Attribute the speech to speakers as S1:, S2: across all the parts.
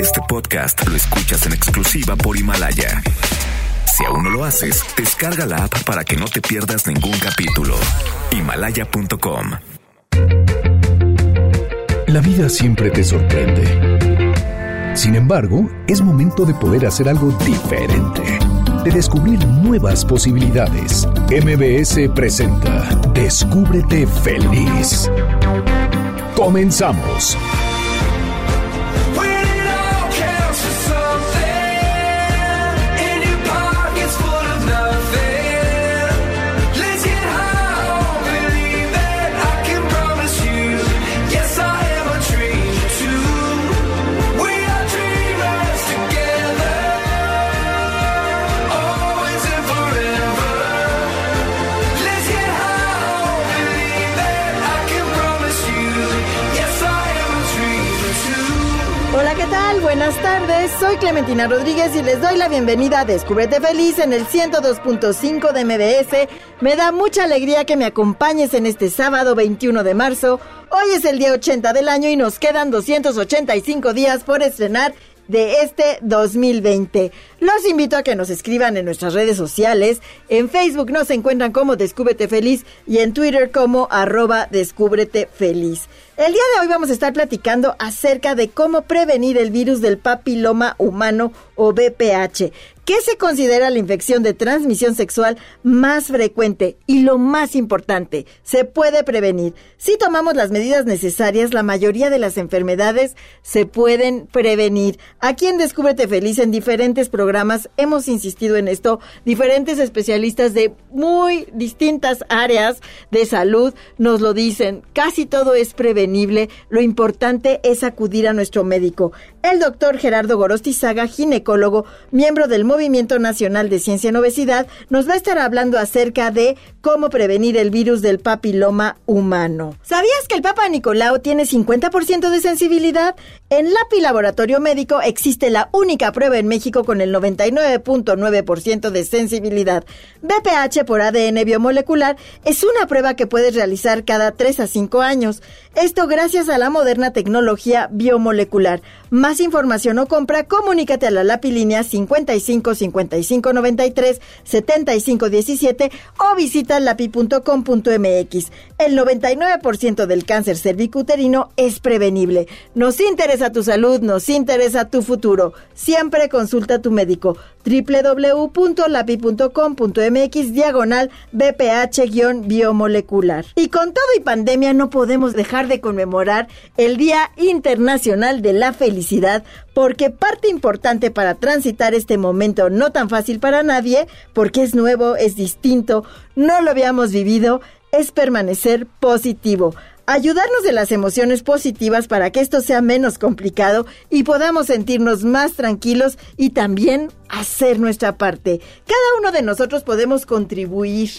S1: Este podcast lo escuchas en exclusiva por Himalaya. Si aún no lo haces, descarga la app para que no te pierdas ningún capítulo. Himalaya.com.
S2: La vida siempre te sorprende. Sin embargo, es momento de poder hacer algo diferente, de descubrir nuevas posibilidades. MBS presenta Descúbrete feliz. Comenzamos.
S3: Soy Clementina Rodríguez y les doy la bienvenida a Descúbrete Feliz en el 102.5 de MBS. Me da mucha alegría que me acompañes en este sábado 21 de marzo. Hoy es el día 80 del año y nos quedan 285 días por estrenar de este 2020. Los invito a que nos escriban en nuestras redes sociales. En Facebook nos encuentran como Descúbrete Feliz y en Twitter como arroba Descúbrete Feliz. El día de hoy vamos a estar platicando acerca de cómo prevenir el virus del papiloma humano o BPH. ¿Qué se considera la infección de transmisión sexual más frecuente? Y lo más importante, se puede prevenir. Si tomamos las medidas necesarias, la mayoría de las enfermedades se pueden prevenir. Aquí en Descúbrete Feliz, en diferentes programas, hemos insistido en esto. Diferentes especialistas de muy distintas áreas de salud nos lo dicen. Casi todo es prevenible. Lo importante es acudir a nuestro médico. El doctor Gerardo Gorostizaga, ginecólogo, miembro del Movimiento Nacional de Ciencia en Obesidad, nos va a estar hablando acerca de cómo prevenir el virus del papiloma humano. ¿Sabías que el Papa Nicolau tiene 50% de sensibilidad? En LAPI Laboratorio Médico existe la única prueba en México con el 99.9% de sensibilidad. BPH por ADN biomolecular es una prueba que puedes realizar cada 3 a 5 años. Esto gracias a la moderna tecnología biomolecular. Más información o compra, comunícate a la LAPI línea 55 55 93 75 17 o visita lapi.com.mx. El 99% del cáncer cervicuterino es prevenible. Nos interesa tu salud, nos interesa tu futuro. Siempre consulta a tu médico www.lapi.com.mx diagonal BPH-biomolecular. Y con todo y pandemia no podemos dejar de conmemorar el Día Internacional de la Felicidad porque parte importante para transitar este momento no tan fácil para nadie, porque es nuevo, es distinto, no lo habíamos vivido, es permanecer positivo ayudarnos de las emociones positivas para que esto sea menos complicado y podamos sentirnos más tranquilos y también hacer nuestra parte. Cada uno de nosotros podemos contribuir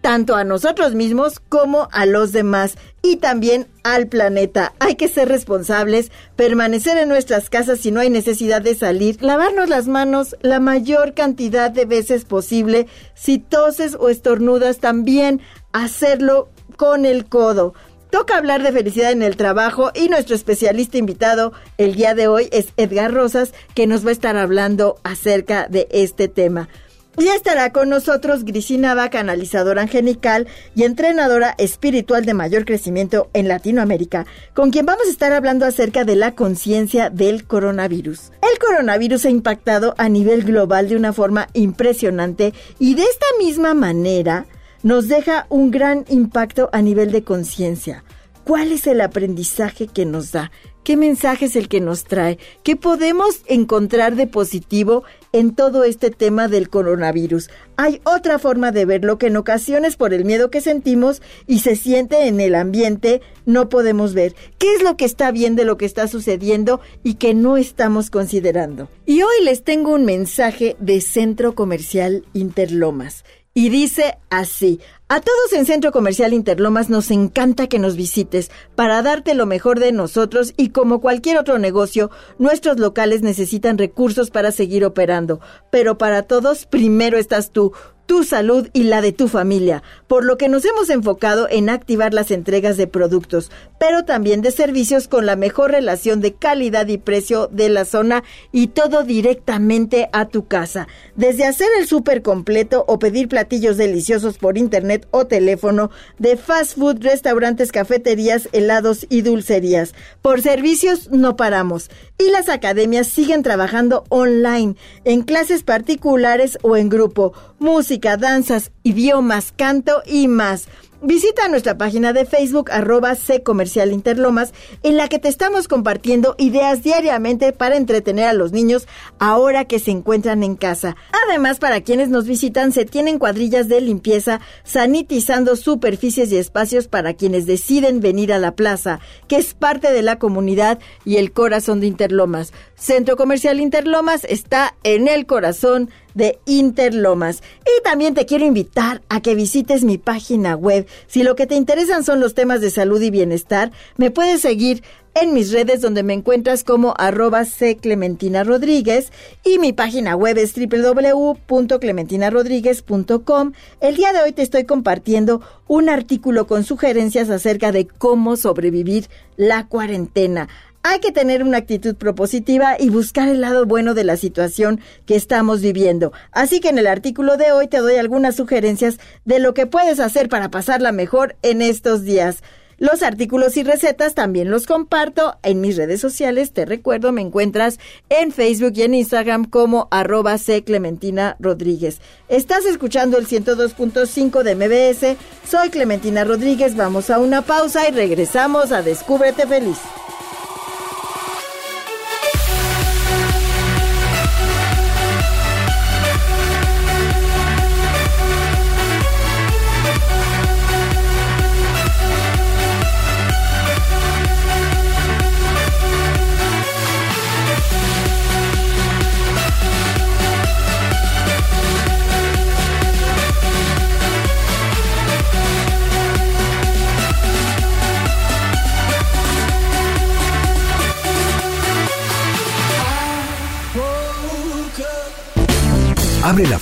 S3: tanto a nosotros mismos como a los demás y también al planeta. Hay que ser responsables, permanecer en nuestras casas si no hay necesidad de salir, lavarnos las manos la mayor cantidad de veces posible, si toses o estornudas también hacerlo con el codo. Toca hablar de felicidad en el trabajo y nuestro especialista invitado el día de hoy es Edgar Rosas, que nos va a estar hablando acerca de este tema. Ya estará con nosotros Grisina Vaca, analizadora angelical y entrenadora espiritual de mayor crecimiento en Latinoamérica, con quien vamos a estar hablando acerca de la conciencia del coronavirus. El coronavirus ha impactado a nivel global de una forma impresionante y de esta misma manera nos deja un gran impacto a nivel de conciencia. ¿Cuál es el aprendizaje que nos da? ¿Qué mensaje es el que nos trae? ¿Qué podemos encontrar de positivo en todo este tema del coronavirus? Hay otra forma de verlo que en ocasiones por el miedo que sentimos y se siente en el ambiente no podemos ver. ¿Qué es lo que está bien de lo que está sucediendo y que no estamos considerando? Y hoy les tengo un mensaje de Centro Comercial Interlomas y dice así, a todos en Centro Comercial Interlomas nos encanta que nos visites para darte lo mejor de nosotros y como cualquier otro negocio, nuestros locales necesitan recursos para seguir operando, pero para todos primero estás tú. Tu salud y la de tu familia, por lo que nos hemos enfocado en activar las entregas de productos, pero también de servicios con la mejor relación de calidad y precio de la zona y todo directamente a tu casa. Desde hacer el súper completo o pedir platillos deliciosos por internet o teléfono, de fast food, restaurantes, cafeterías, helados y dulcerías. Por servicios no paramos. Y las academias siguen trabajando online, en clases particulares o en grupo, música, danzas, idiomas, canto y más. Visita nuestra página de Facebook arroba C Comercial Interlomas en la que te estamos compartiendo ideas diariamente para entretener a los niños ahora que se encuentran en casa. Además, para quienes nos visitan se tienen cuadrillas de limpieza sanitizando superficies y espacios para quienes deciden venir a la plaza, que es parte de la comunidad y el corazón de Interlomas. Centro Comercial Interlomas está en el corazón de Interlomas. Y también te quiero invitar a que visites mi página web. Si lo que te interesan son los temas de salud y bienestar, me puedes seguir en mis redes donde me encuentras como arroba Clementina Rodríguez y mi página web es www.clementinarodríguez.com. El día de hoy te estoy compartiendo un artículo con sugerencias acerca de cómo sobrevivir la cuarentena. Hay que tener una actitud propositiva y buscar el lado bueno de la situación que estamos viviendo. Así que en el artículo de hoy te doy algunas sugerencias de lo que puedes hacer para pasarla mejor en estos días. Los artículos y recetas también los comparto en mis redes sociales. Te recuerdo, me encuentras en Facebook y en Instagram como arroba C Clementina Rodríguez. Estás escuchando el 102.5 de MBS. Soy Clementina Rodríguez. Vamos a una pausa y regresamos a Descúbrete Feliz.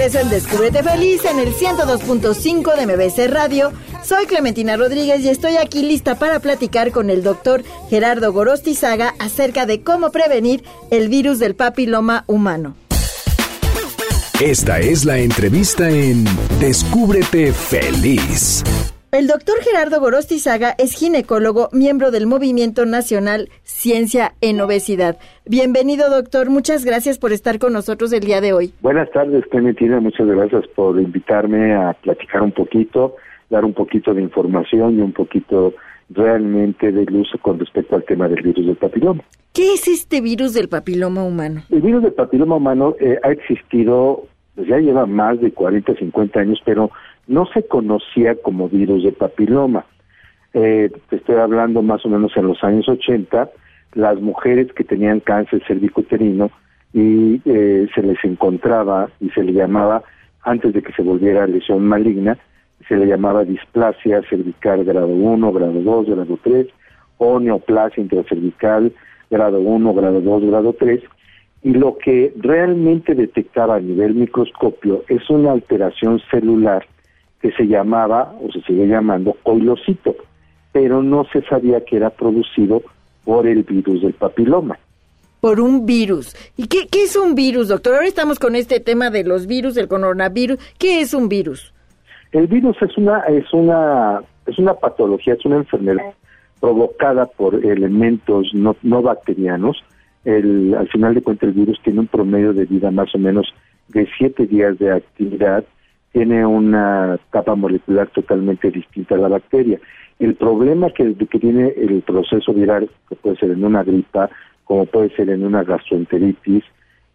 S3: En Descúbrete Feliz en el 102.5 de MBC Radio. Soy Clementina Rodríguez y estoy aquí lista para platicar con el doctor Gerardo Gorostizaga acerca de cómo prevenir el virus del papiloma humano.
S2: Esta es la entrevista en Descúbrete Feliz.
S3: El doctor Gerardo Gorostizaga es ginecólogo, miembro del Movimiento Nacional Ciencia en Obesidad. Bienvenido, doctor. Muchas gracias por estar con nosotros el día de hoy.
S4: Buenas tardes, Clementina. Muchas gracias por invitarme a platicar un poquito, dar un poquito de información y un poquito realmente de luz con respecto al tema del virus del papiloma.
S3: ¿Qué es este virus del papiloma humano?
S4: El virus del papiloma humano eh, ha existido, pues ya lleva más de 40, 50 años, pero no se conocía como virus de papiloma. Eh, estoy hablando más o menos en los años 80, las mujeres que tenían cáncer cervicuterino y eh, se les encontraba y se le llamaba, antes de que se volviera lesión maligna, se le llamaba displasia cervical grado 1, grado 2, grado 3, o neoplasia intracervical grado 1, grado 2, grado 3, y lo que realmente detectaba a nivel microscopio es una alteración celular que se llamaba o se sigue llamando coilocito, pero no se sabía que era producido por el virus del papiloma.
S3: Por un virus. ¿Y qué, qué es un virus, doctor? Ahora estamos con este tema de los virus, del coronavirus. ¿Qué es un virus?
S4: El virus es una es una es una patología, es una enfermedad provocada por elementos no, no bacterianos. El, al final de cuentas, el virus tiene un promedio de vida más o menos de siete días de actividad tiene una capa molecular totalmente distinta a la bacteria. El problema que, tiene el proceso viral, que puede ser en una gripa, como puede ser en una gastroenteritis,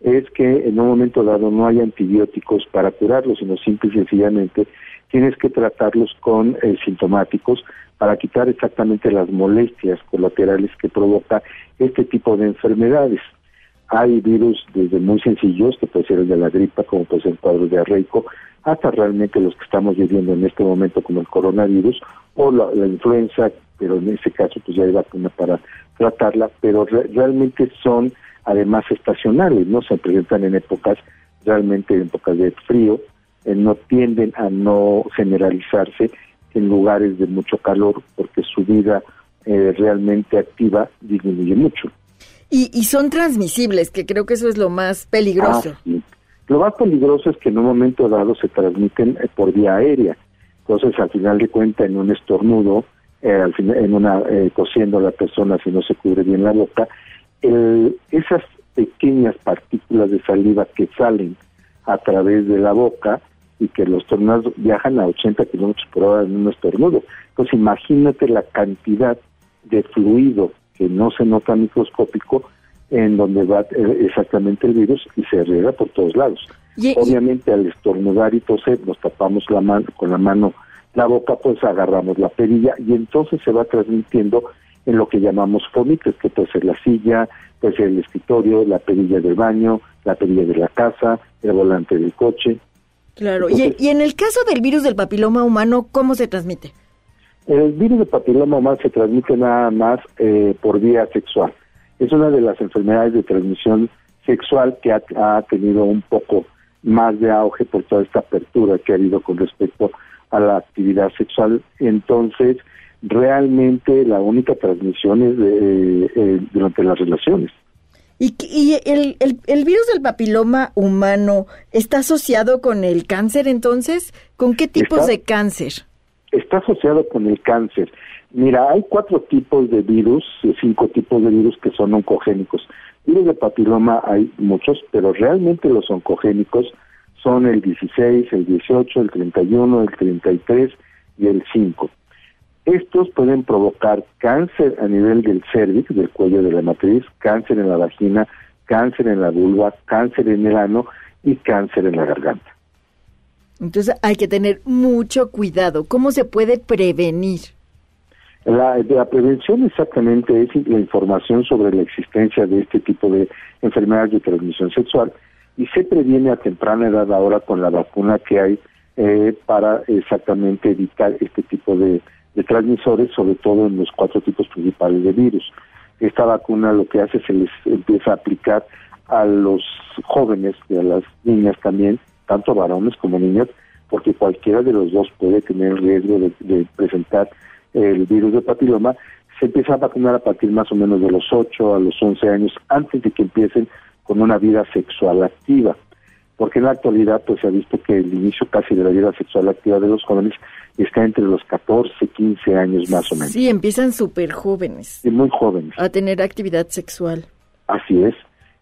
S4: es que en un momento dado no hay antibióticos para curarlos, sino simple y sencillamente tienes que tratarlos con eh, sintomáticos para quitar exactamente las molestias colaterales que provoca este tipo de enfermedades. Hay virus desde muy sencillos, que puede ser el de la gripa, como puede ser el cuadro diarreico, hasta realmente los que estamos viviendo en este momento como el coronavirus o la, influenza, pero en ese caso pues ya hay vacuna para tratarla, pero realmente son además estacionales, ¿no? Se presentan en épocas, realmente en épocas de frío, eh, no tienden a no generalizarse en lugares de mucho calor porque su vida eh, realmente activa disminuye mucho.
S3: Y, y, son transmisibles, que creo que eso es lo más peligroso.
S4: Ah, lo más peligroso es que en un momento dado se transmiten eh, por vía aérea. Entonces, al final de cuentas, en un estornudo, eh, al final, en una eh, cosiendo a la persona si no se cubre bien la boca, esas pequeñas partículas de saliva que salen a través de la boca y que los tornados viajan a 80 kilómetros por hora en un estornudo. Entonces, imagínate la cantidad de fluido que no se nota microscópico en donde va eh, exactamente el virus y se riega por todos lados. Obviamente al estornudar y toser nos tapamos la mano con la mano la boca, pues agarramos la perilla y entonces se va transmitiendo en lo que llamamos fomites, que puede ser la silla, puede ser el escritorio, la perilla del baño, la perilla de la casa, el volante del coche.
S3: Claro, y, y en el caso del virus del papiloma humano, ¿cómo se transmite?
S4: El virus del papiloma humano se transmite nada más eh, por vía sexual es una de las enfermedades de transmisión sexual que ha, tenido un poco más de auge por toda esta apertura que ha habido con respecto a la actividad sexual. Entonces, realmente la única transmisión es de, eh, durante las relaciones.
S3: ¿Y, y el, el, virus del papiloma humano está asociado con el cáncer entonces? ¿Con qué tipos de cáncer?
S4: Está asociado con el cáncer. Mira, hay cuatro tipos de virus, cinco tipos de virus que son oncogénicos. Virus de papiloma hay muchos, pero realmente los oncogénicos son el 16, el 18, el 31, el 33 y el 5. Estos pueden provocar cáncer a nivel del cervix, del cuello de la matriz, cáncer en la vagina, cáncer en la vulva, cáncer en el ano y cáncer en la garganta.
S3: Entonces hay que tener mucho cuidado. ¿Cómo se puede prevenir?
S4: La, la, prevención exactamente es la información sobre la existencia de este tipo de enfermedades de transmisión sexual y se previene a temprana edad ahora con la vacuna que hay eh, para exactamente evitar este tipo de, transmisores, sobre todo en los cuatro tipos principales de virus. Esta vacuna lo que hace es se les empieza a aplicar a los jóvenes y a las niñas también, tanto varones como niñas, porque cualquiera de los dos puede tener riesgo de presentar el virus de papiloma, se empieza a vacunar a partir más o menos de los 8 a los 11 años, antes de que empiecen con una vida sexual activa. Porque en la actualidad pues se ha visto que el inicio casi de la vida sexual activa de los jóvenes está entre los 14, 15 años más o menos.
S3: Sí, empiezan súper jóvenes.
S4: Y muy jóvenes.
S3: A tener actividad sexual.
S4: Así es.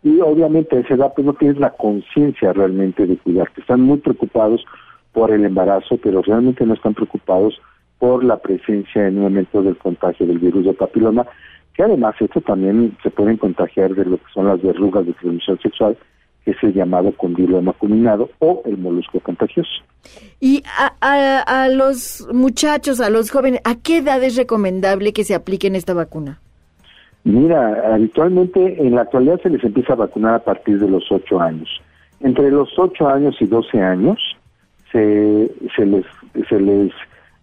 S4: Y obviamente a esa edad pues no tienes la conciencia realmente de cuidarte. Están muy preocupados por el embarazo, pero realmente no están preocupados por la presencia en un momento del contagio del virus de papiloma, que además esto también se pueden contagiar de lo que son las verrugas de transmisión sexual, que es el llamado condilo acuminado o el molusco contagioso.
S3: Y a, los muchachos, a los jóvenes, ¿a qué edad es recomendable que se apliquen esta vacuna?
S4: Mira, habitualmente en la actualidad se les empieza a vacunar a partir de los 8 años. Entre los 8 años y 12 años se, se les se les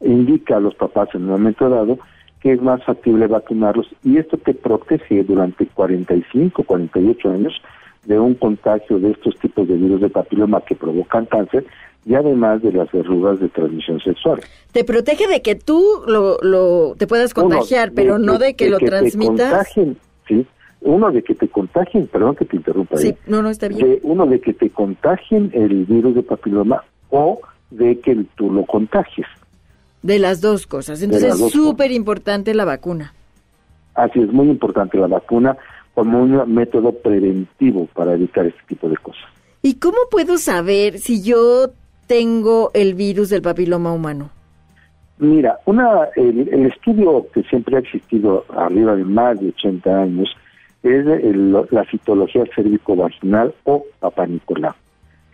S4: indica a los papás en un momento dado que es más factible vacunarlos y esto te protege durante 45, 48 años de un contagio de estos tipos de virus de papiloma que provocan cáncer y además de las verrugas de transmisión sexual.
S3: Te protege de que tú lo, lo te puedas contagiar, pero no de que lo transmitas.
S4: sí. Uno de que te contagien, perdón que te interrumpa.
S3: Sí, no, no está bien.
S4: uno de que te contagien el virus de papiloma o de que tú lo contagies.
S3: De las dos cosas. Entonces es súper importante la vacuna.
S4: Así es, muy importante la vacuna como un método preventivo para evitar este tipo de cosas.
S3: ¿Y cómo puedo saber si yo tengo el virus del papiloma humano?
S4: Mira, una, el, estudio que siempre ha existido arriba de más de 80 años es la citología cérvico-vaginal o papanicolau.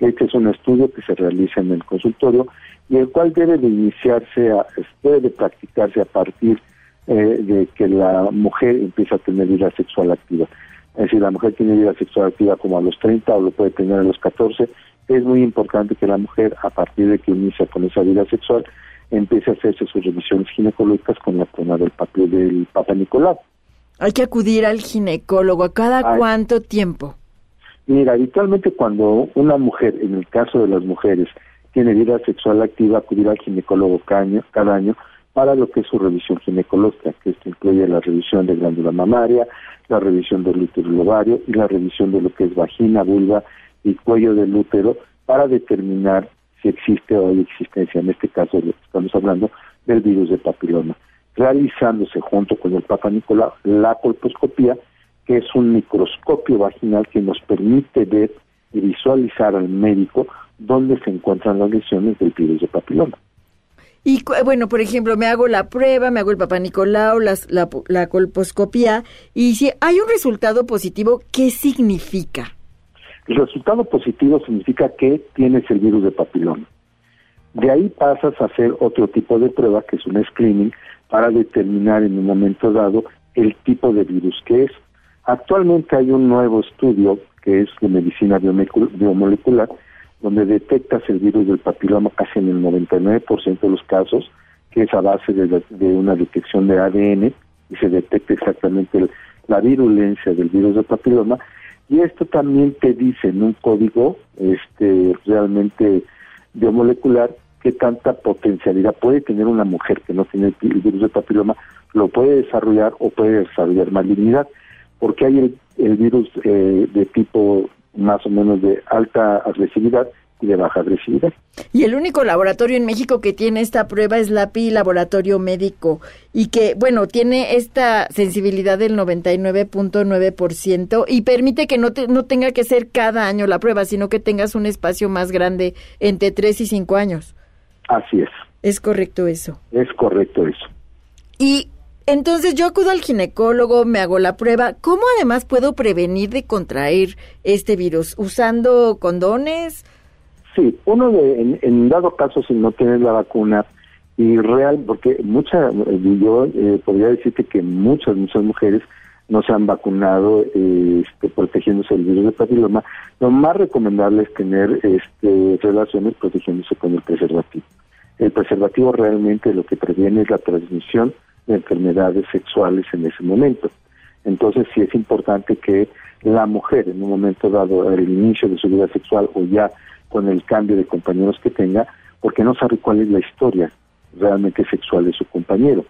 S4: Este es un estudio que se realiza en el consultorio y el cual debe de iniciarse, a, debe de practicarse a partir eh, de que la mujer empieza a tener vida sexual activa. Es decir, la mujer tiene vida sexual activa como a los 30 o lo puede tener a los 14. Es muy importante que la mujer, a partir de que inicia con esa vida sexual, empiece a hacerse sus revisiones ginecológicas con la prueba del papel del Papa Nicolau.
S3: Hay que acudir al ginecólogo. ¿A cada cuánto tiempo?
S4: Mira, habitualmente cuando una mujer, en el caso de las mujeres, tiene vida sexual activa, acudir al ginecólogo cada año, para lo que es su revisión ginecológica, que esto incluye la revisión de glándula mamaria, la revisión del útero ovario y la revisión de lo que es vagina, vulva y cuello del útero para determinar si existe o hay existencia, en este caso estamos hablando del virus de papiloma, realizándose junto con el Papa Nicolau la colposcopía, que es un microscopio vaginal que nos permite ver y visualizar al médico dónde se encuentran las lesiones del virus de papiloma.
S3: Y bueno, por ejemplo, me hago la prueba, me hago el Papa Nicolau, la, la colposcopía, y si hay un resultado positivo, ¿qué significa?
S4: El resultado positivo significa que tienes el virus de papiloma. De ahí pasas a hacer otro tipo de prueba, que es un screening, para determinar en un momento dado el tipo de virus que es. Actualmente hay un nuevo estudio que es de medicina biomolecular, donde detectas el virus del papiloma casi en el 99% de los casos, que es a base de, una detección de ADN y se detecta exactamente la virulencia del virus del papiloma. Y esto también te dice en un código este realmente biomolecular qué tanta potencialidad puede tener una mujer que no tiene el virus de papiloma, lo puede desarrollar o puede desarrollar malignidad, porque hay el, virus eh, de tipo más o menos de alta agresividad y de baja agresividad.
S3: Y el único laboratorio en México que tiene esta prueba es la PI Laboratorio Médico y que, bueno, tiene esta sensibilidad del 99.9% y permite que no, no tenga que ser cada año la prueba, sino que tengas un espacio más grande entre 3 y 5 años.
S4: Así es.
S3: Es correcto eso.
S4: Es correcto eso.
S3: Y entonces yo acudo al ginecólogo, me hago la prueba. ¿Cómo además puedo prevenir de contraer este virus? ¿Usando condones?
S4: Sí, uno de, en, dado caso si no tienes la vacuna y real, porque mucha, yo eh, podría decirte que muchas, muchas mujeres no se han vacunado este, protegiéndose del virus de papiloma, lo más recomendable es tener este, relaciones protegiéndose con el preservativo. El preservativo realmente lo que previene es la transmisión de enfermedades sexuales en ese momento. Entonces sí es importante que la mujer en un momento dado, al inicio de su vida sexual o ya con el cambio de compañeros que tenga, porque no sabe cuál es la historia realmente sexual de su compañero.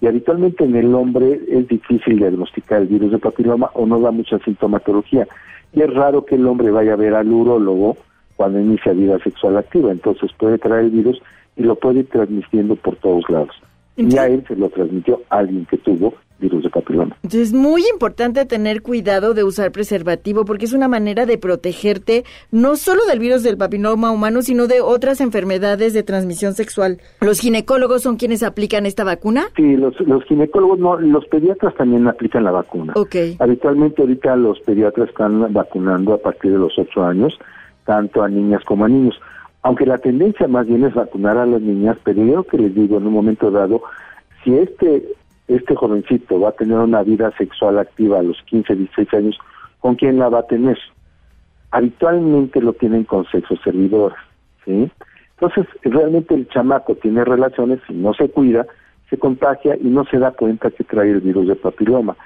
S4: Y habitualmente en el hombre es difícil diagnosticar el virus de papiloma o no da mucha sintomatología. Y es raro que el hombre vaya a ver al urólogo cuando inicia vida sexual activa. Entonces puede traer el virus y lo puede ir transmitiendo por todos lados. Y a él se lo transmitió alguien que tuvo virus de papiloma.
S3: Entonces es muy importante tener cuidado de usar preservativo porque es una manera de protegerte no solo del virus del papiloma humano, sino de otras enfermedades de transmisión sexual. ¿Los ginecólogos son quienes aplican esta vacuna?
S4: Sí, los, los ginecólogos no, los pediatras también aplican la vacuna.
S3: Ok.
S4: Habitualmente ahorita los pediatras están vacunando a partir de los 8 años, tanto a niñas como a niños aunque la tendencia más bien es vacunar a las niñas, pero yo que les digo en un momento dado, si este este jovencito va a tener una vida sexual activa a los 15, 16 años, ¿con quién la va a tener? Habitualmente lo tienen con sexo servidores, ¿sí? Entonces, realmente el chamaco tiene relaciones y no se cuida, se contagia y no se da cuenta que trae el virus de papiloma.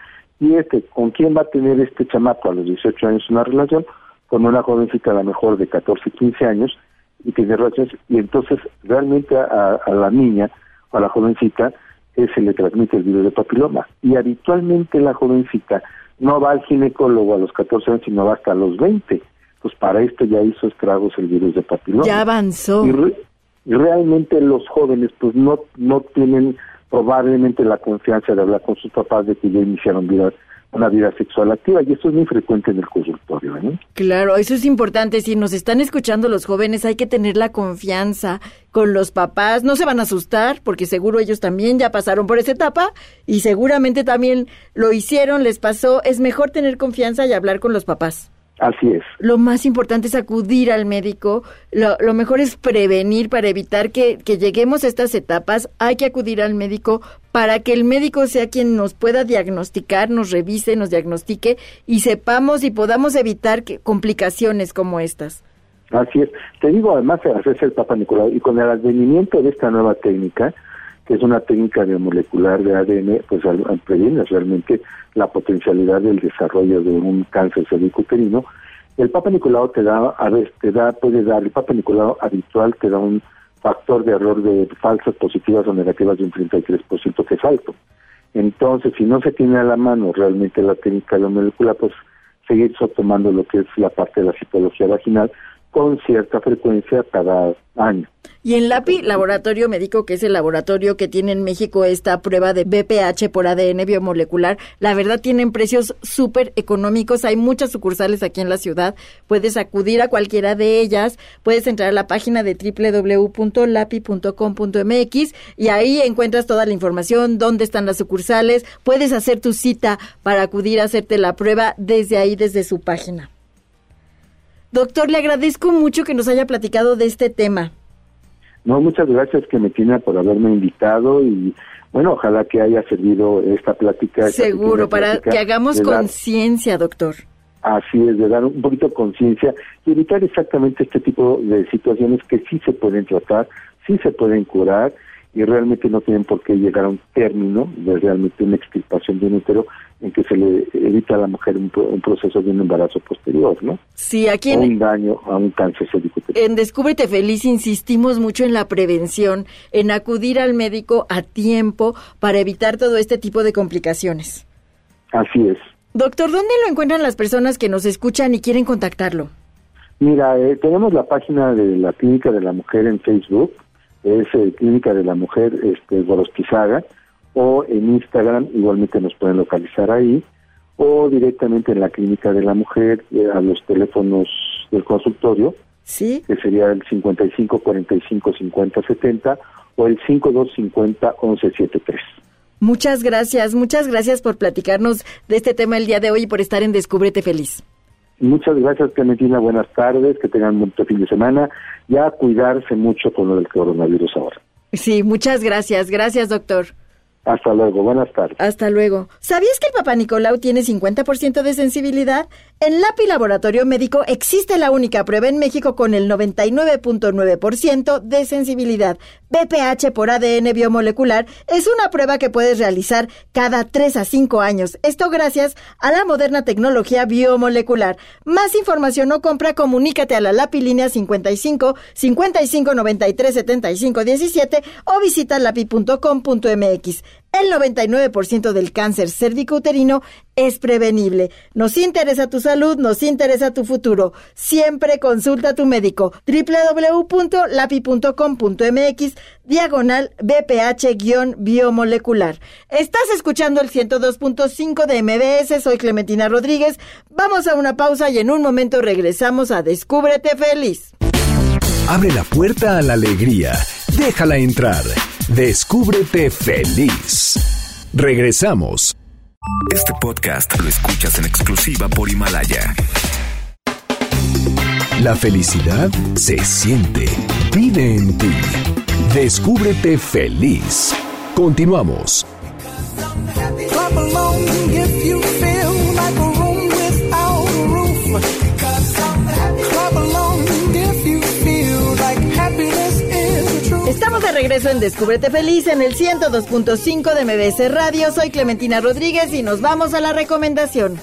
S4: Y este, ¿con quién va a tener este chamaco a los 18 años una relación? Con una jovencita a lo mejor de 14, 15 años y tiene relaciones y entonces realmente a, la niña o a la jovencita eh, se le transmite el virus de papiloma. Y habitualmente la jovencita no va al ginecólogo a los 14 años sino va hasta los 20 pues para esto ya hizo estragos el virus de papiloma.
S3: Ya avanzó.
S4: Y, realmente los jóvenes pues no no tienen probablemente la confianza de hablar con sus papás de que ya iniciaron vida una vida sexual activa y esto es muy frecuente en el consultorio. ¿eh?
S3: Claro, eso es importante. Si nos están escuchando los jóvenes, hay que tener la confianza con los papás. No se van a asustar porque seguro ellos también ya pasaron por esa etapa y seguramente también lo hicieron, les pasó. Es mejor tener confianza y hablar con los papás.
S4: Así es.
S3: Lo más importante es acudir al médico. Lo, lo mejor es prevenir para evitar que, que, lleguemos a estas etapas. Hay que acudir al médico para que el médico sea quien nos pueda diagnosticar, nos revise, nos diagnostique y sepamos y podamos evitar que, complicaciones como estas.
S4: Así es. Te digo, además, hacerse el Papa Nicolau y con el advenimiento de esta nueva técnica, que es una técnica biomolecular de ADN, pues previene realmente la potencialidad del desarrollo de un cáncer cervicuterino. El Papa Nicolau te da, a veces te da, puede dar, el Papa Nicolau habitual te da un factor de error de falsas positivas o negativas de un 33%, que es alto. Entonces, si no se tiene a la mano realmente la técnica biomolecular, pues seguir tomando lo que es la parte de la citología vaginal con cierta frecuencia cada año.
S3: Y en LAPI, Laboratorio Médico, que es el laboratorio que tiene en México esta prueba de BPH por ADN biomolecular, la verdad tienen precios súper económicos. Hay muchas sucursales aquí en la ciudad. Puedes acudir a cualquiera de ellas. Puedes entrar a la página de www.lapi.com.mx y ahí encuentras toda la información, dónde están las sucursales. Puedes hacer tu cita para acudir a hacerte la prueba desde ahí, desde su página. Doctor, le agradezco mucho que nos haya platicado de este tema.
S4: No, muchas gracias, que me tiene por haberme invitado y bueno, ojalá que haya servido esta plática.
S3: Seguro, para que hagamos conciencia, doctor.
S4: Así es, de dar un poquito de conciencia y evitar exactamente este tipo de situaciones que sí se pueden tratar, sí se pueden curar y realmente no tienen por qué llegar a un término de realmente una extirpación de un útero en que se le evita a la mujer un, proceso de un embarazo posterior, ¿no?
S3: Sí, aquí en,
S4: un daño a un cáncer.
S3: En Descúbrete Feliz insistimos mucho en la prevención, en acudir al médico a tiempo para evitar todo este tipo de complicaciones.
S4: Así es.
S3: Doctor, ¿dónde lo encuentran las personas que nos escuchan y quieren contactarlo?
S4: Mira, eh, tenemos la página de la Clínica de la Mujer en Facebook, es eh, Clínica de la Mujer este, Gorostizaga, o en Instagram igualmente nos pueden localizar ahí, o directamente en la Clínica de la Mujer eh, a los teléfonos del consultorio,
S3: ¿Sí?
S4: que sería el 55 45 50 70 o el 5250 11 73.
S3: Muchas gracias, muchas gracias por platicarnos de este tema el día de hoy y por estar en Descúbrete Feliz.
S4: Muchas gracias, Clementina. Buenas tardes, que tengan un buen fin de semana. Ya cuidarse mucho con del coronavirus ahora.
S3: Sí, muchas gracias. Gracias, doctor.
S4: Hasta luego, buenas tardes.
S3: Hasta luego. ¿Sabías que el Papá Nicolau tiene 50% de sensibilidad? En LAPI Laboratorio Médico existe la única prueba en México con el 99.9% de sensibilidad. BPH por ADN biomolecular es una prueba que puedes realizar cada 3 a 5 años. Esto gracias a la moderna tecnología biomolecular. Más información o compra, comunícate a la LAPI línea 55 55 93 75 17 o visita lapi.com.mx. El 99% del cáncer cérvico-uterino es prevenible. Nos interesa tu salud, nos interesa tu futuro. Siempre consulta a tu médico. www.lapi.com.mx diagonal BPH-biomolecular. Estás escuchando el 102.5 de MBS. Soy Clementina Rodríguez. Vamos a una pausa y en un momento regresamos a Descúbrete Feliz.
S2: Abre la puerta a la alegría. Déjala entrar. Descúbrete feliz. Regresamos.
S1: Este podcast lo escuchas en exclusiva por Himalaya.
S2: La felicidad se siente. Vive en ti. Descúbrete feliz. Continuamos.
S3: Estamos de regreso en Descúbrete Feliz en el 102.5 de MBC Radio. Soy Clementina Rodríguez y nos vamos a la recomendación.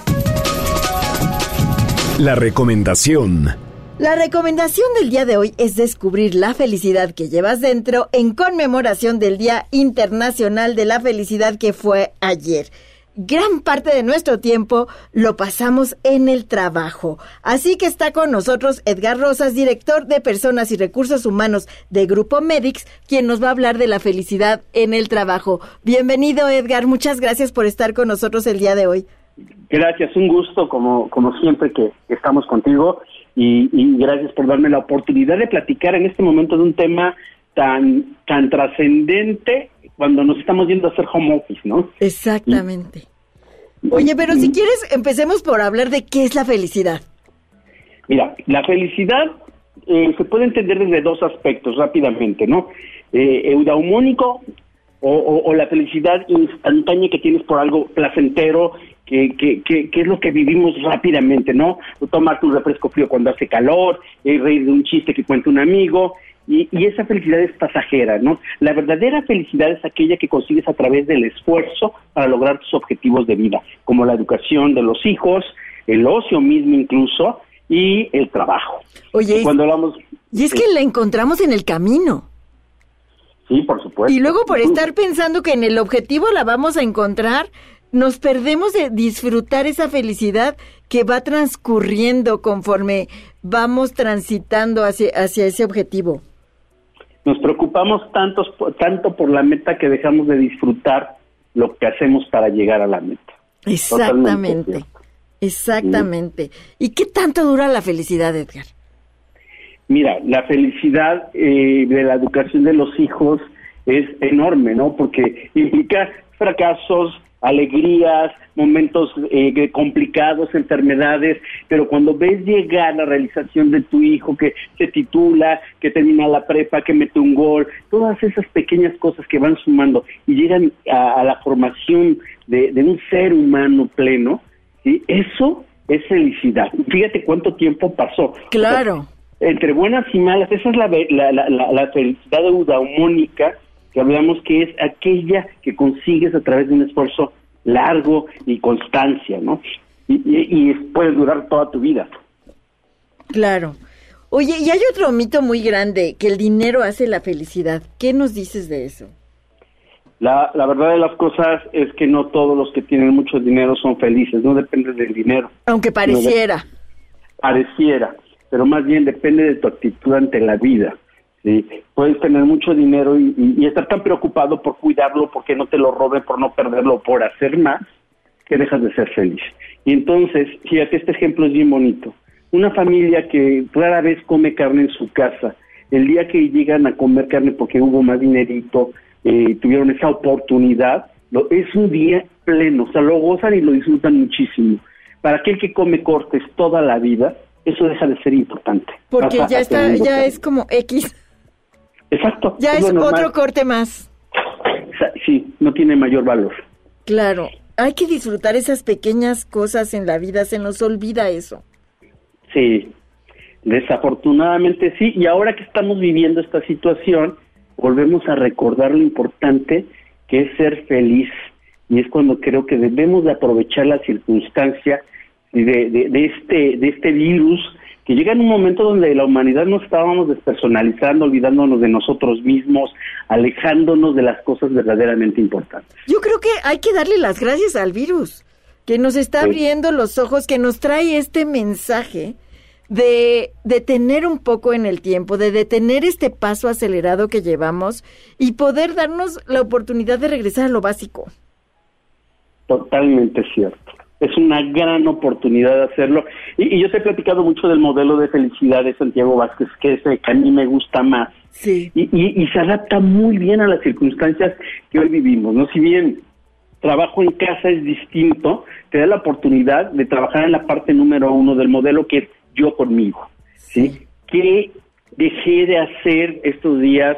S2: La recomendación.
S3: La recomendación del día de hoy es descubrir la felicidad que llevas dentro en conmemoración del Día Internacional de la Felicidad que fue ayer gran parte de nuestro tiempo lo pasamos en el trabajo. Así que está con nosotros Edgar Rosas, director de Personas y Recursos Humanos de Grupo Medix, quien nos va a hablar de la felicidad en el trabajo. Bienvenido Edgar, muchas gracias por estar con nosotros el día de hoy.
S5: Gracias, un gusto como, como siempre que estamos contigo y, gracias por darme la oportunidad de platicar en este momento de un tema tan, tan trascendente cuando nos estamos yendo a hacer home office, ¿no?
S3: Exactamente. Oye, pero si quieres, empecemos por hablar de qué es la felicidad.
S5: Mira, la felicidad eh, se puede entender desde dos aspectos rápidamente, ¿no? Eh, eudaumónico o, la felicidad instantánea que tienes por algo placentero, que, que, que, es lo que vivimos rápidamente, ¿no? Tomar tu refresco frío cuando hace calor, eh, reír de un chiste que cuenta un amigo, y, y, esa felicidad es pasajera, ¿no? La verdadera felicidad es aquella que consigues a través del esfuerzo para lograr tus objetivos de vida, como la educación de los hijos, el ocio mismo incluso, y el trabajo.
S3: Oye, y cuando hablamos... Y es que la encontramos en el camino.
S5: Sí, por supuesto.
S3: Y luego por estar pensando que en el objetivo la vamos a encontrar, nos perdemos de disfrutar esa felicidad que va transcurriendo conforme vamos transitando hacia, hacia ese objetivo.
S5: Nos preocupamos tantos, tanto por la meta que dejamos de disfrutar lo que hacemos para llegar a la meta.
S3: Exactamente, exactamente. ¿Y qué tanto dura la felicidad, Edgar?
S5: Mira, la felicidad eh, de la educación de los hijos es enorme, ¿no? Porque implica fracasos, alegrías, momentos eh, complicados, enfermedades, pero cuando ves llegar la realización de tu hijo que se titula, que termina la prepa, que mete un gol, todas esas pequeñas cosas que van sumando y llegan a, la formación de, un ser humano pleno, ¿sí? eso es felicidad. Fíjate cuánto tiempo pasó.
S3: Claro
S5: entre buenas y malas, esa es la, la, la, la, felicidad que hablamos que es aquella que consigues a través de un esfuerzo largo y constancia, ¿no? Y, y, puede durar toda tu vida.
S3: Claro. Oye, y hay otro mito muy grande, que el dinero hace la felicidad. ¿Qué nos dices de eso?
S5: La, la verdad de las cosas es que no todos los que tienen mucho dinero son felices, no depende del dinero.
S3: Aunque pareciera.
S5: pareciera pero más bien depende de tu actitud ante la vida. ¿Sí? Puedes tener mucho dinero y, estar tan preocupado por cuidarlo, porque no te lo roben, por no perderlo, por hacer más, que dejas de ser feliz. Y entonces, fíjate, este ejemplo es bien bonito. Una familia que rara vez come carne en su casa, el día que llegan a comer carne porque hubo más dinerito, eh, tuvieron esa oportunidad, lo, es un día pleno, o sea, lo gozan y lo disfrutan muchísimo. Para aquel que come cortes toda la vida, eso deja de ser importante.
S3: Porque ya está, ya es como X.
S5: Exacto.
S3: Ya es, otro corte más.
S5: Sí, no tiene mayor valor.
S3: Claro, hay que disfrutar esas pequeñas cosas en la vida, se nos olvida eso.
S5: Sí, desafortunadamente sí, y ahora que estamos viviendo esta situación, volvemos a recordar lo importante que es ser feliz, y es cuando creo que debemos de aprovechar la circunstancia de, de, este, de este virus que llega en un momento donde la humanidad nos estábamos despersonalizando, olvidándonos de nosotros mismos, alejándonos de las cosas verdaderamente importantes.
S3: Yo creo que hay que darle las gracias al virus, que nos está abriendo los ojos, que nos trae este mensaje de detener un poco en el tiempo, de detener este paso acelerado que llevamos y poder darnos la oportunidad de regresar a lo básico.
S5: Totalmente cierto es una gran oportunidad de hacerlo. Y, yo te he platicado mucho del modelo de felicidad de Santiago Vázquez, que es el que a mí me gusta más.
S3: Sí.
S5: Y, y, se adapta muy bien a las circunstancias que hoy vivimos, ¿no? Si bien trabajo en casa es distinto, te da la oportunidad de trabajar en la parte número uno del modelo que es yo conmigo, ¿sí? ¿Qué dejé de hacer estos días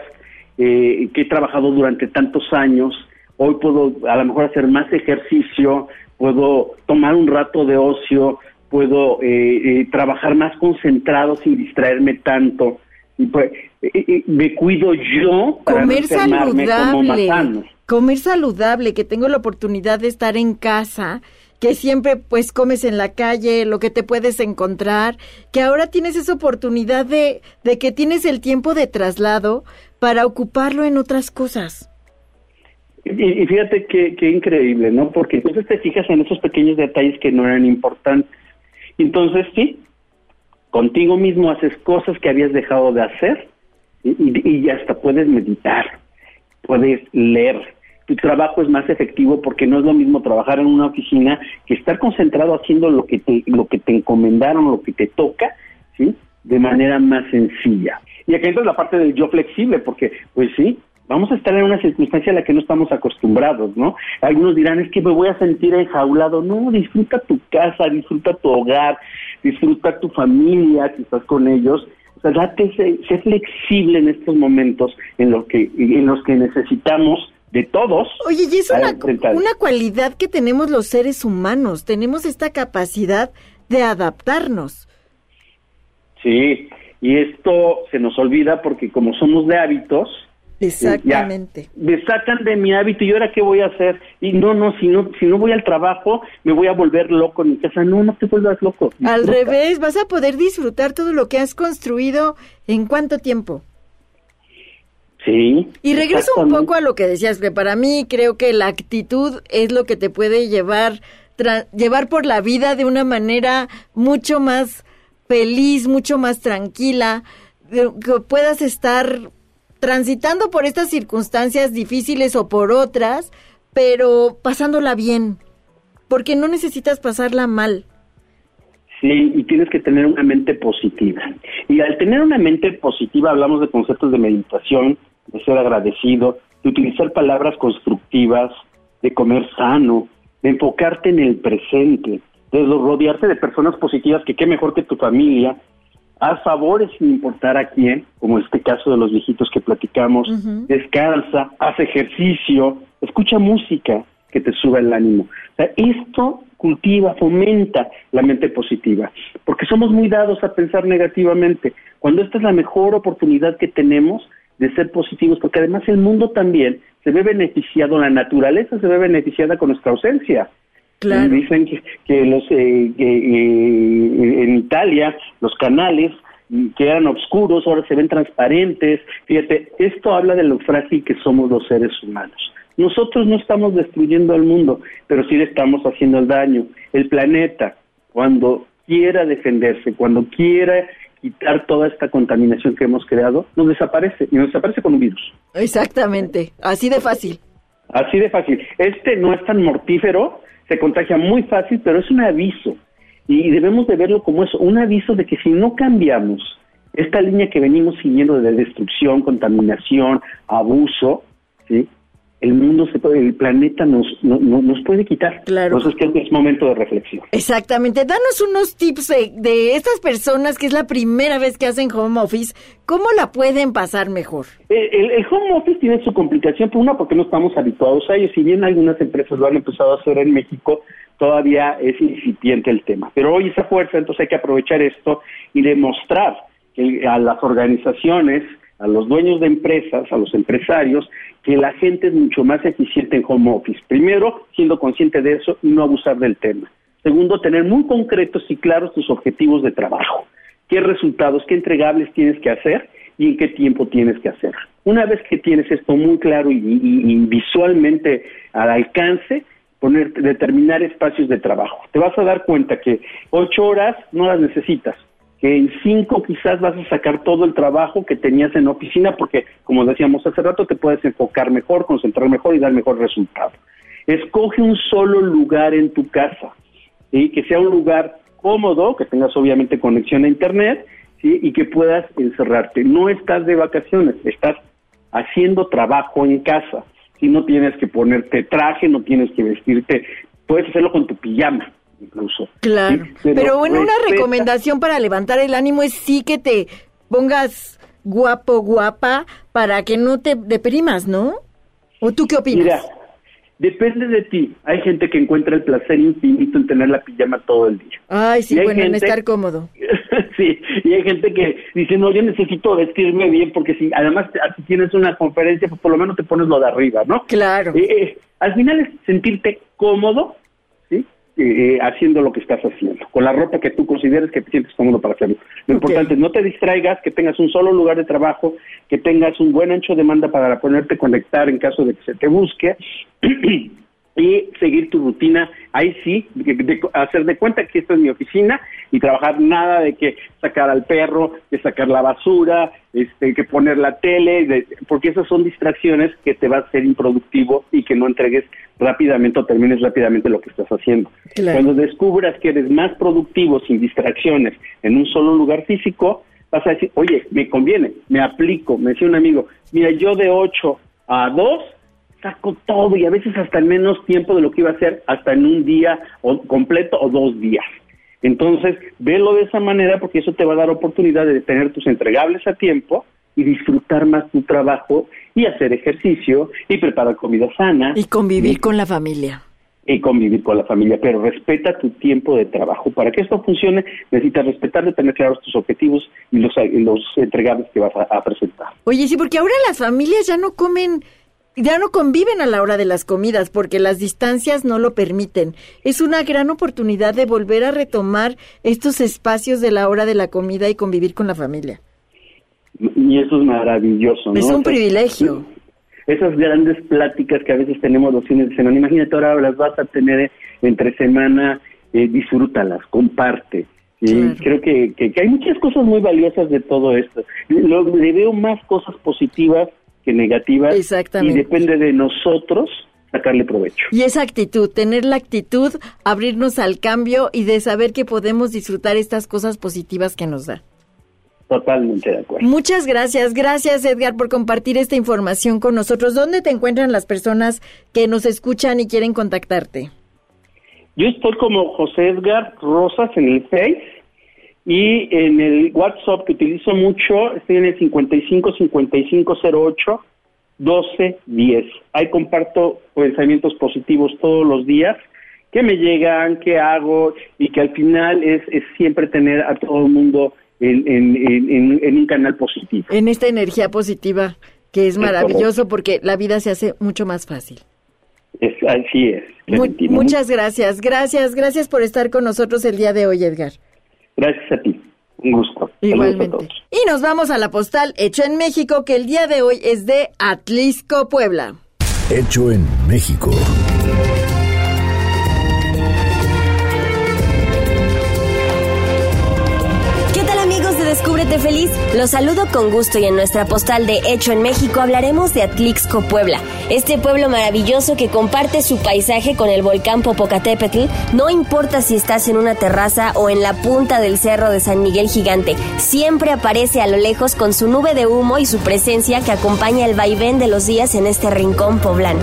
S5: eh, que he trabajado durante tantos años? Hoy puedo a lo mejor hacer más ejercicio, puedo tomar un rato de ocio, puedo eh, eh, trabajar más concentrado sin distraerme tanto. Y pues, eh, me cuido yo
S3: para comer saludable, comer saludable, que tengo la oportunidad de estar en casa, que siempre pues comes en la calle, lo que te puedes encontrar, que ahora tienes esa oportunidad de, de que tienes el tiempo de traslado para ocuparlo en otras cosas.
S5: Y, fíjate qué, increíble, ¿no? Porque entonces te fijas en esos pequeños detalles que no eran importantes. Entonces, sí, contigo mismo haces cosas que habías dejado de hacer y, y, hasta puedes meditar, puedes leer, tu trabajo es más efectivo porque no es lo mismo trabajar en una oficina que estar concentrado haciendo lo que te, lo que te encomendaron, lo que te toca, ¿sí? De manera más sencilla. Y aquí entra la parte del yo flexible, porque, pues sí, vamos a estar en una circunstancia a la que no estamos acostumbrados, ¿no? Algunos dirán, es que me voy a sentir enjaulado. No, disfruta tu casa, disfruta tu hogar, disfruta tu familia, si estás con ellos. O sea, date, sé, flexible en estos momentos en, lo que, en los que necesitamos de todos.
S3: Oye, y es una, una cualidad que tenemos los seres humanos, tenemos esta capacidad de adaptarnos.
S5: Sí, y esto se nos olvida porque como somos de hábitos,
S3: Exactamente.
S5: me sacan de mi hábito y ahora qué voy a hacer? Y no, no, si no, si no voy al trabajo, me voy a volver loco en mi casa. No, no te vuelvas loco.
S3: Al revés, vas a poder disfrutar todo lo que has construido en cuánto tiempo.
S5: Sí.
S3: Y regreso un poco a lo que decías, que para mí creo que la actitud es lo que te puede llevar, llevar por la vida de una manera mucho más feliz, mucho más tranquila, que puedas estar transitando por estas circunstancias difíciles o por otras, pero pasándola bien, porque no necesitas pasarla mal.
S5: Sí, y tienes que tener una mente positiva. Y al tener una mente positiva hablamos de conceptos de meditación, de ser agradecido, de utilizar palabras constructivas, de comer sano, de enfocarte en el presente, de rodearte de personas positivas, que qué mejor que tu familia, haz favores sin importar a quién, como este caso de los viejitos que platicamos, descansa, haz ejercicio, escucha música que te suba el ánimo. O sea, esto cultiva, fomenta la mente positiva, porque somos muy dados a pensar negativamente, cuando esta es la mejor oportunidad que tenemos de ser positivos, porque además el mundo también se ve beneficiado, la naturaleza se ve beneficiada con nuestra ausencia. Claro. Dicen que, los eh, eh, en Italia los canales que eran oscuros ahora se ven transparentes. Fíjate, esto habla de lo frágil que somos los seres humanos. Nosotros no estamos destruyendo al mundo, pero sí le estamos haciendo el daño. El planeta, cuando quiera defenderse, cuando quiera quitar toda esta contaminación que hemos creado, nos desaparece y nos desaparece con un virus.
S3: Exactamente, así de fácil.
S5: Así de fácil. Este no es tan mortífero, se contagia muy fácil, pero es un aviso. Y debemos de verlo como eso, un aviso de que si no cambiamos esta línea que venimos siguiendo de destrucción, contaminación, abuso, ¿sí? El mundo se puede, el planeta nos, nos puede quitar.
S3: Claro.
S5: Entonces creo que es momento de reflexión.
S3: Exactamente. Danos unos tips de, estas personas que es la primera vez que hacen home office, ¿cómo la pueden pasar mejor?
S5: El, el, home office tiene su complicación, por una porque no estamos habituados a ello, si bien algunas empresas lo han empezado a hacer en México, todavía es incipiente el tema. Pero hoy esa fuerza, entonces hay que aprovechar esto y demostrar que a las organizaciones a los dueños de empresas, a los empresarios, que la gente es mucho más eficiente en home office. Primero, siendo consciente de eso y no abusar del tema. Segundo, tener muy concretos y claros tus objetivos de trabajo. ¿Qué resultados, qué entregables tienes que hacer y en qué tiempo tienes que hacer? Una vez que tienes esto muy claro y, visualmente al alcance, poner, determinar espacios de trabajo. Te vas a dar cuenta que ocho horas no las necesitas que en cinco quizás vas a sacar todo el trabajo que tenías en oficina porque, como decíamos hace rato, te puedes enfocar mejor, concentrar mejor y dar mejor resultado. Escoge un solo lugar en tu casa, que sea un lugar cómodo, que tengas obviamente conexión a Internet y que puedas encerrarte. No estás de vacaciones, estás haciendo trabajo en casa. Si no tienes que ponerte traje, no tienes que vestirte, puedes hacerlo con tu pijama incluso.
S3: Claro. Pero, bueno, una recomendación para levantar el ánimo es sí que te pongas guapo, guapa, para que no te deprimas, ¿no? ¿O tú qué opinas?
S5: Mira, depende de ti. Hay gente que encuentra el placer infinito en tener la pijama todo el día.
S3: Ay, sí, bueno, en estar cómodo.
S5: sí, y hay gente que dice, no, yo necesito vestirme bien porque si además si tienes una conferencia, pues por lo menos te pones lo de arriba, ¿no?
S3: Claro.
S5: Eh, eh, al final es sentirte cómodo eh, haciendo lo que estás haciendo, con la ropa que tú consideres que te sientes cómodo para hacerlo. Lo importante es no te distraigas, que tengas un solo lugar de trabajo, que tengas un buen ancho de manda para ponerte conectar en caso de que se te busque y seguir tu rutina, ahí sí, hacer de cuenta que esta es mi oficina y trabajar nada de que sacar al perro, de sacar la basura, este, que poner la tele, porque esas son distracciones que te va a hacer improductivo y que no entregues rápidamente o termines rápidamente lo que estás haciendo. Cuando descubras que eres más productivo sin distracciones en un solo lugar físico, vas a decir, oye, me conviene, me aplico, me decía un amigo, mira, yo de 8 a 2 saco todo y a veces hasta en menos tiempo de lo que iba a hacer, hasta en un día o completo o dos días. Entonces, velo de esa manera porque eso te va a dar oportunidad de tener tus entregables a tiempo y disfrutar más tu trabajo y hacer ejercicio y preparar comida sana.
S3: Y convivir con la familia.
S5: Y convivir con la familia, pero respeta tu tiempo de trabajo. Para que esto funcione, necesitas respetar, tener claros tus objetivos y los, los entregables que vas a presentar.
S3: Oye, sí, porque ahora las familias ya no comen ya no conviven a la hora de las comidas porque las distancias no lo permiten. Es una gran oportunidad de volver a retomar estos espacios de la hora de la comida y convivir con la familia.
S5: Y eso es maravilloso. ¿no?
S3: Es un privilegio.
S5: Esas grandes pláticas que a veces tenemos los fines de semana, imagínate ahora las vas a tener entre semana, eh, disfrútalas, comparte. Y creo que, que, hay muchas cosas muy valiosas de todo esto. le veo más cosas positivas que negativas. Y depende de nosotros sacarle provecho.
S3: Y esa actitud, tener la actitud, abrirnos al cambio y de saber que podemos disfrutar estas cosas positivas que nos da.
S5: Totalmente de acuerdo.
S3: Muchas gracias, gracias Edgar por compartir esta información con nosotros. ¿Dónde te encuentran las personas que nos escuchan y quieren contactarte?
S5: Yo estoy como José Edgar Rosas en el Face y en el WhatsApp que utilizo mucho, estoy en el 55 5508 1210. Ahí comparto pensamientos positivos todos los días que me llegan, que hago y que al final es, es siempre tener a todo el mundo en, en, en, un canal positivo.
S3: En esta energía positiva que es maravilloso porque la vida se hace mucho más fácil.
S5: Es, así es.
S3: muchas gracias, gracias, gracias por estar con nosotros el día de hoy, Edgar.
S5: Gracias a ti. Un gusto.
S3: Igualmente. Y nos vamos a la postal Hecho en México, que el día de hoy es de Atlisco, Puebla.
S2: Hecho en México.
S6: Feliz. Los saludo con gusto y en nuestra postal de Hecho en México hablaremos de Atlixco, Puebla. Este pueblo maravilloso que comparte su paisaje con el volcán Popocatépetl, no importa si estás en una terraza o en la punta del cerro de San Miguel Gigante, siempre aparece a lo lejos con su nube de humo y su presencia que acompaña el vaivén de los días en este rincón poblano.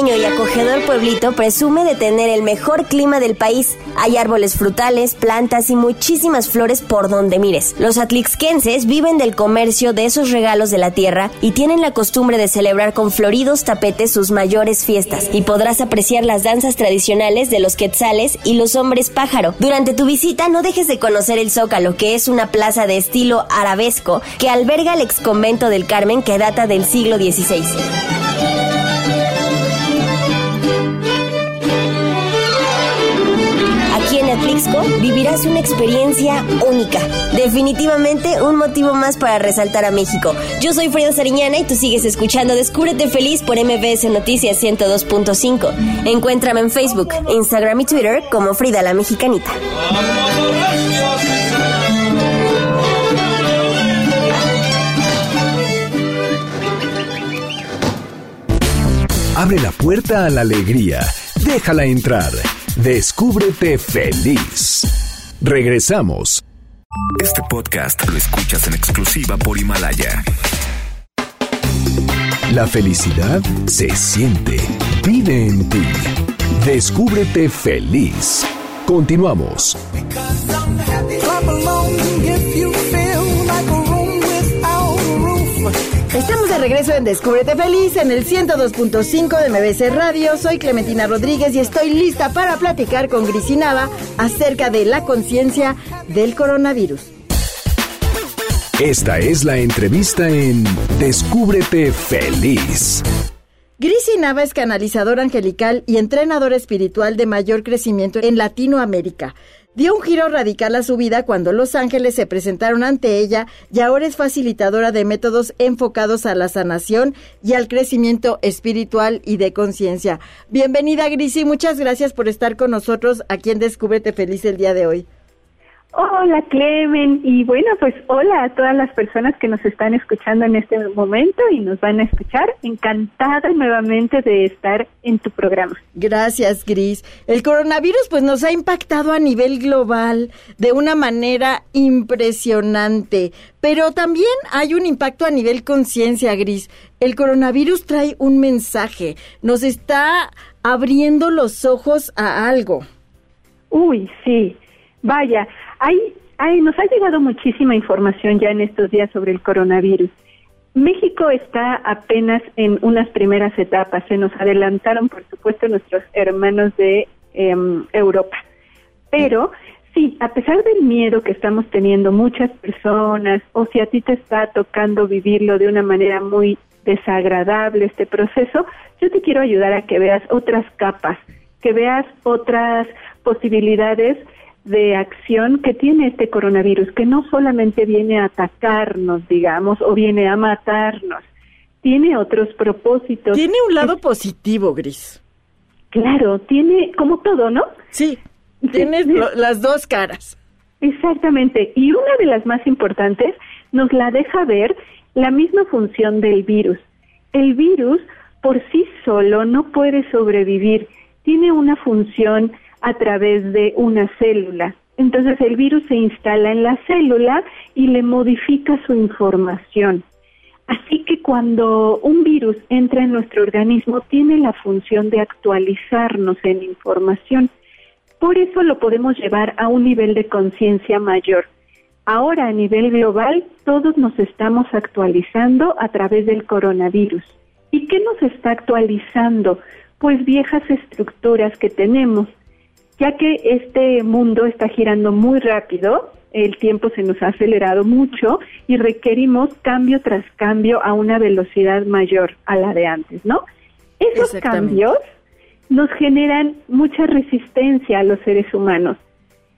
S6: Pequeño y acogedor pueblito presume de tener el mejor clima del país. Hay árboles frutales, plantas y muchísimas flores por donde mires. Los atlixquenses viven del comercio de esos regalos de la tierra y tienen la costumbre de celebrar con floridos tapetes sus mayores fiestas. Y podrás apreciar las danzas tradicionales de los quetzales y los hombres pájaro. Durante tu visita no dejes de conocer el Zócalo, que es una plaza de estilo arabesco que alberga el ex convento del Carmen que data del siglo XVI. Vivirás una experiencia única. Definitivamente un motivo más para resaltar a México. Yo soy Frida Sariñana y tú sigues escuchando Descúbrete Feliz por MBS Noticias 102.5. Encuéntrame en Facebook, Instagram y Twitter como Frida la Mexicanita.
S2: Abre la puerta a la alegría. Déjala entrar. Descúbrete feliz. Regresamos.
S1: Este podcast lo escuchas en exclusiva por Himalaya.
S2: La felicidad se siente, vive en ti. Descúbrete feliz. Continuamos.
S3: Estamos de regreso en Descúbrete Feliz en el 102.5 de MBC Radio. Soy Clementina Rodríguez y estoy lista para platicar con Grisinaba acerca de la conciencia del coronavirus.
S2: Esta es la entrevista en Descúbrete Feliz.
S3: Grisi Nava es canalizadora angelical y entrenadora espiritual de mayor crecimiento en Latinoamérica. Dio un giro radical a su vida cuando los ángeles se presentaron ante ella y ahora es facilitadora de métodos enfocados a la sanación y al crecimiento espiritual y de conciencia. Bienvenida Grisi, muchas gracias por estar con nosotros aquí en Descúbrete Feliz el día de hoy.
S7: Hola Clemen y bueno pues hola a todas las personas que nos están escuchando en este momento y nos van a escuchar. Encantada nuevamente de estar en tu programa.
S3: Gracias Gris. El coronavirus pues nos ha impactado a nivel global de una manera impresionante, pero también hay un impacto a nivel conciencia Gris. El coronavirus trae un mensaje, nos está abriendo los ojos a algo.
S7: Uy, sí. Vaya, hay, nos ha llegado muchísima información ya en estos días sobre el coronavirus. México está apenas en unas primeras etapas. Se nos adelantaron, por supuesto, nuestros hermanos de em, Europa. Pero sí, a pesar del miedo que estamos teniendo muchas personas, o si a ti te está tocando vivirlo de una manera muy desagradable este proceso, yo te quiero ayudar a que veas otras capas, que veas otras posibilidades de acción que tiene este coronavirus, que no solamente viene a atacarnos, digamos, o viene a matarnos, tiene otros propósitos.
S3: Tiene un lado positivo, Gris.
S7: Claro, tiene como todo, ¿no?
S3: Sí, tiene las dos caras.
S7: Exactamente, y una de las más importantes nos la deja ver la misma función del virus. El virus por sí solo no puede sobrevivir, tiene una función a través de una célula. Entonces el virus se instala en la célula y le modifica su información. Así que cuando un virus entra en nuestro organismo tiene la función de actualizarnos en información. Por eso lo podemos llevar a un nivel de conciencia mayor. Ahora a nivel global todos nos estamos actualizando a través del coronavirus. ¿Y qué nos está actualizando? Pues viejas estructuras que tenemos ya que este mundo está girando muy rápido, el tiempo se nos ha acelerado mucho y requerimos cambio tras cambio a una velocidad mayor a la de antes, ¿no? Esos cambios nos generan mucha resistencia a los seres humanos.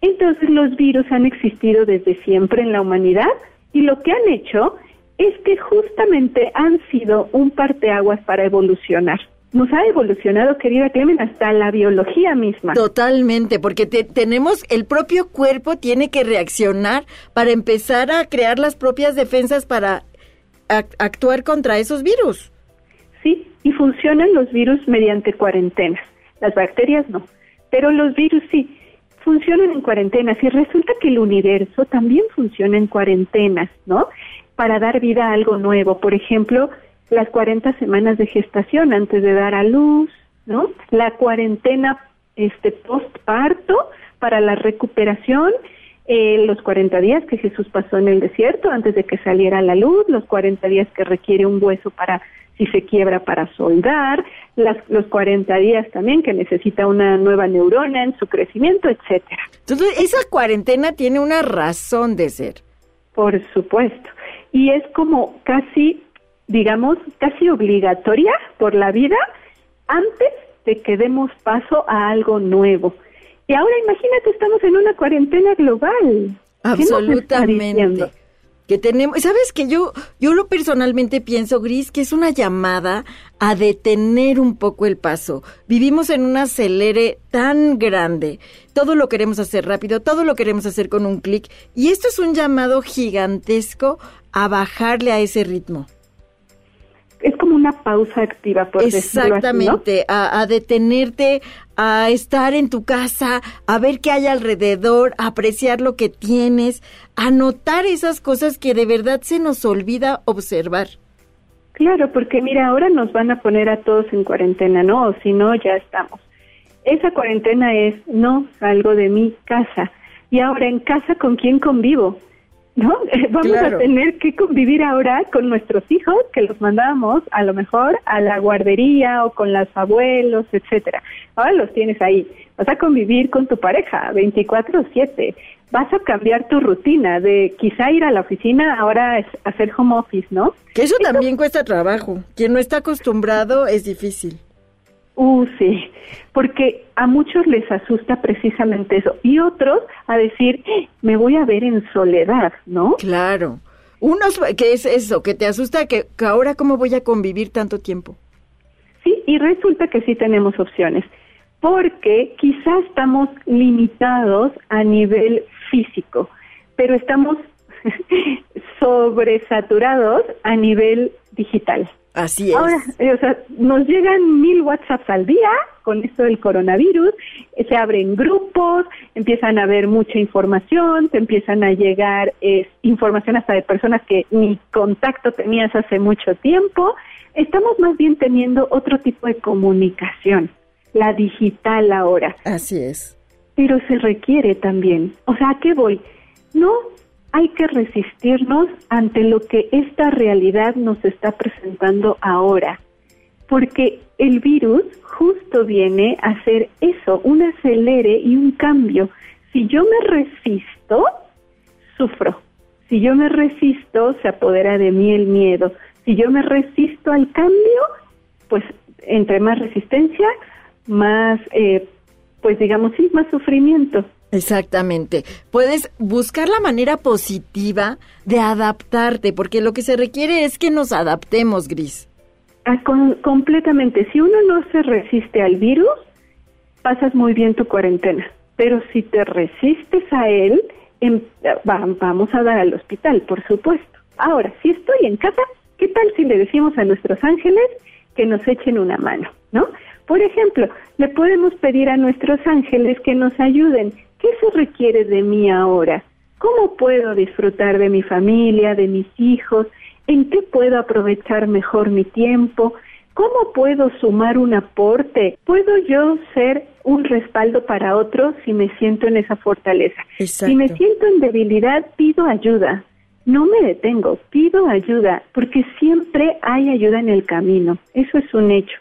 S7: Entonces los virus han existido desde siempre en la humanidad y lo que han hecho es que justamente han sido un parteaguas para evolucionar nos ha evolucionado, querida Clemen, hasta la biología misma.
S3: Totalmente, porque tenemos, el propio cuerpo tiene que reaccionar para empezar a crear las propias defensas para actuar contra esos virus.
S7: Sí, y funcionan los virus mediante cuarentenas. Las bacterias no, pero los virus sí funcionan en cuarentenas y resulta que el universo también funciona en cuarentenas, ¿no? Para dar vida a algo nuevo. Por ejemplo, las 40 semanas de gestación antes de dar a luz, ¿no? La cuarentena este postparto para la recuperación, eh, los 40 días que Jesús pasó en el desierto antes de que saliera la luz, los 40 días que requiere un hueso para si se quiebra para soldar, las, los 40 días también que necesita una nueva neurona en su crecimiento, etcétera.
S3: Entonces, esa cuarentena tiene una razón de ser.
S7: Por supuesto. Y es como casi digamos, casi obligatoria por la vida antes de que demos paso a algo nuevo. Y ahora imagínate, estamos en una cuarentena global.
S3: Absolutamente. Que tenemos, sabes que yo, yo lo personalmente pienso, Gris, que es una llamada a detener un poco el paso. Vivimos en un acelere tan grande. Todo lo queremos hacer rápido, todo lo queremos hacer con un clic. Y esto es un llamado gigantesco a bajarle a ese ritmo
S7: es como una pausa activa, por
S3: Exactamente, a, detenerte, a estar en tu casa, a ver qué hay alrededor, a apreciar lo que tienes, a notar esas cosas que de verdad se nos olvida observar.
S7: Claro, porque mira, ahora nos van a poner a todos en cuarentena, ¿no? O si no, ya estamos. Esa cuarentena es no salgo de mi casa. Y ahora en casa, ¿con quién convivo? ¿No? Vamos a tener que convivir ahora con nuestros hijos, que los mandábamos a lo mejor a la guardería o con los abuelos, etcétera. Ahora los tienes ahí. Vas a convivir con tu pareja 24/7. Vas a cambiar tu rutina de quizá ir a la oficina, ahora es hacer home office, ¿no?
S3: Que eso también cuesta trabajo. Quien no está acostumbrado es difícil.
S7: Uh, sí, porque a muchos les asusta precisamente eso y otros a decir, me voy a ver en soledad, ¿no?
S3: Claro. Unos que es eso, que te asusta que, que ahora cómo voy a convivir tanto tiempo.
S7: Sí, y resulta que sí tenemos opciones, porque quizás estamos limitados a nivel físico, pero estamos sobresaturados a nivel digital.
S3: Así es.
S7: Ahora, eh, o sea, nos llegan mil WhatsApps al día con esto del coronavirus, eh, se abren grupos, empiezan a haber mucha información, te empiezan a llegar eh, información hasta de personas que ni contacto tenías hace mucho tiempo. Estamos más bien teniendo otro tipo de comunicación, la digital ahora.
S3: Así es.
S7: Pero se requiere también. O sea, ¿a qué voy? No hay que resistirnos ante lo que esta realidad nos está presentando ahora, porque el virus justo viene a hacer eso, un acelere y un cambio. Si yo me resisto, sufro. Si yo me resisto, se apodera de mí el miedo. Si yo me resisto al cambio, pues entre más resistencia, más, eh, pues digamos, sí, más sufrimiento.
S3: Exactamente. Puedes buscar la manera positiva de adaptarte, porque lo que se requiere es que nos adaptemos, Gris.
S7: Ah, completamente. Si uno no se resiste al virus, pasas muy bien tu cuarentena. Pero si te resistes a él, em, vamos a dar al hospital, por supuesto. Ahora, si estoy en casa, ¿qué tal si le decimos a nuestros ángeles que nos echen una mano, ¿no? Por ejemplo, le podemos pedir a nuestros ángeles que nos ayuden ¿Qué se requiere de mí ahora? ¿Cómo puedo disfrutar de mi familia, de mis hijos? ¿En qué puedo aprovechar mejor mi tiempo? ¿Cómo puedo sumar un aporte? ¿Puedo yo ser un respaldo para otros si me siento en esa fortaleza? Si me siento en debilidad, pido ayuda. No me detengo, pido ayuda, porque siempre hay ayuda en el camino. Eso es un hecho